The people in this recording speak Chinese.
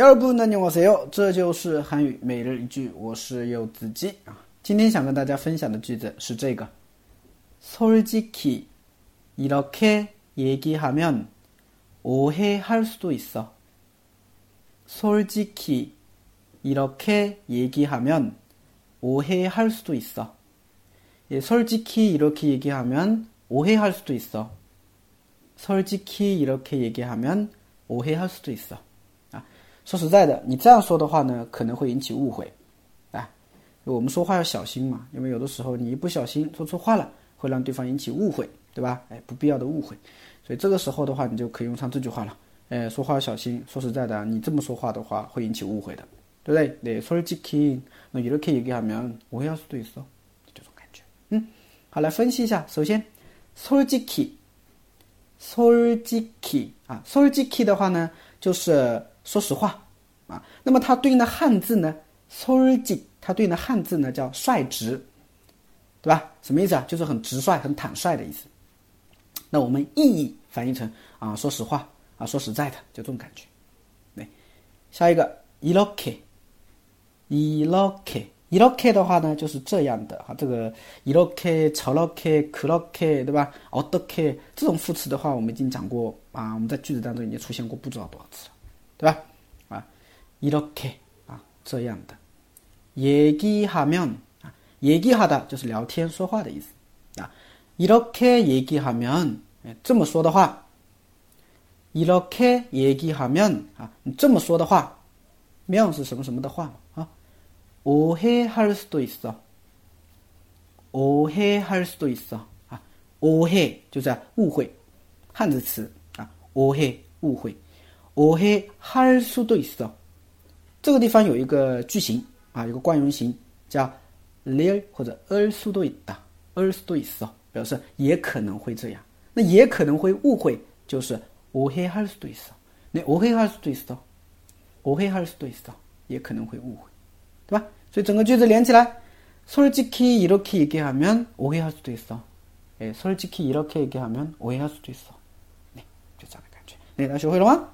여러분 안녕하세요. 这就是韩语每日一句，我是柚子鸡啊。今天想跟大家分享的句子是这个솔직히 이렇게 얘기하면 오해할 수도 있어. 솔직히 이렇게 얘기하면 오해할 수도 있어. 예, 솔직히 이렇게 얘기하면 오해할 수도 있어. 솔직히 이렇게 얘기하면 오해할 수도 있어. 说实在的，你这样说的话呢，可能会引起误会，啊，我们说话要小心嘛，因为有的时候你一不小心说错话了，会让对方引起误会，对吧？哎，不必要的误会，所以这个时候的话，你就可以用上这句话了，哎，说话要小心。说实在的，你这么说话的话，会引起误会的，对不对？对，솔직히너이렇게얘기하면오해할수도있어这种感觉。嗯，好，来分析一下。首先，솔직 히， 솔직 히， 啊，솔직히的话呢，就是 说实话啊。那么它对应的汉字呢，soji，它对应的汉字呢叫率直，对吧？什么意思啊？就是很直率、很坦率的意思。那我们意义翻译成啊，说实话啊，说实在的，就这种感觉。对，下一个 i l o k e i l o k e i l o k e 的话呢，就是这样的哈、啊。这个 i l o k e c h o l o k e k l o k e 对吧 o t o k e 这种副词的话，我们已经讲过啊，我们在句子当中已经出现过不知道多少次了。对吧？이렇게啊，这样的。얘기하면啊，얘기하다就是聊天说话的意思啊。이렇게얘기하 면， 这么说的话。이렇게얘기하면啊，你这么说的话，면是什么什么的话啊？오해할수도있어 오해할수도있어啊，오해就是误会，汉字词啊，오해误会， 오해할수도있어这个地方有一个句型啊，有个惯用型叫 lir 或者 er 수도있 다， er 수도있어表示也可能会这样，那也可能会误会，就是오해할수도있어那오해할수도있어오해할수도있어也可能会误会，对吧？所以整个句子连起来，솔직히이렇게얘기하면오해할수도있어에솔직히이렇게얘기하면오해할수도있어就这样的感觉，那大家学会了吗？